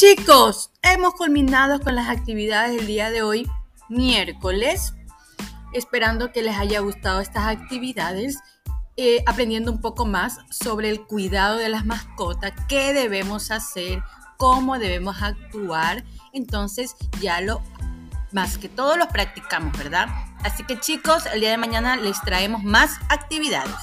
Chicos, hemos culminado con las actividades del día de hoy, miércoles, esperando que les haya gustado estas actividades, eh, aprendiendo un poco más sobre el cuidado de las mascotas, qué debemos hacer, cómo debemos actuar. Entonces ya lo, más que todo lo practicamos, ¿verdad? Así que chicos, el día de mañana les traemos más actividades.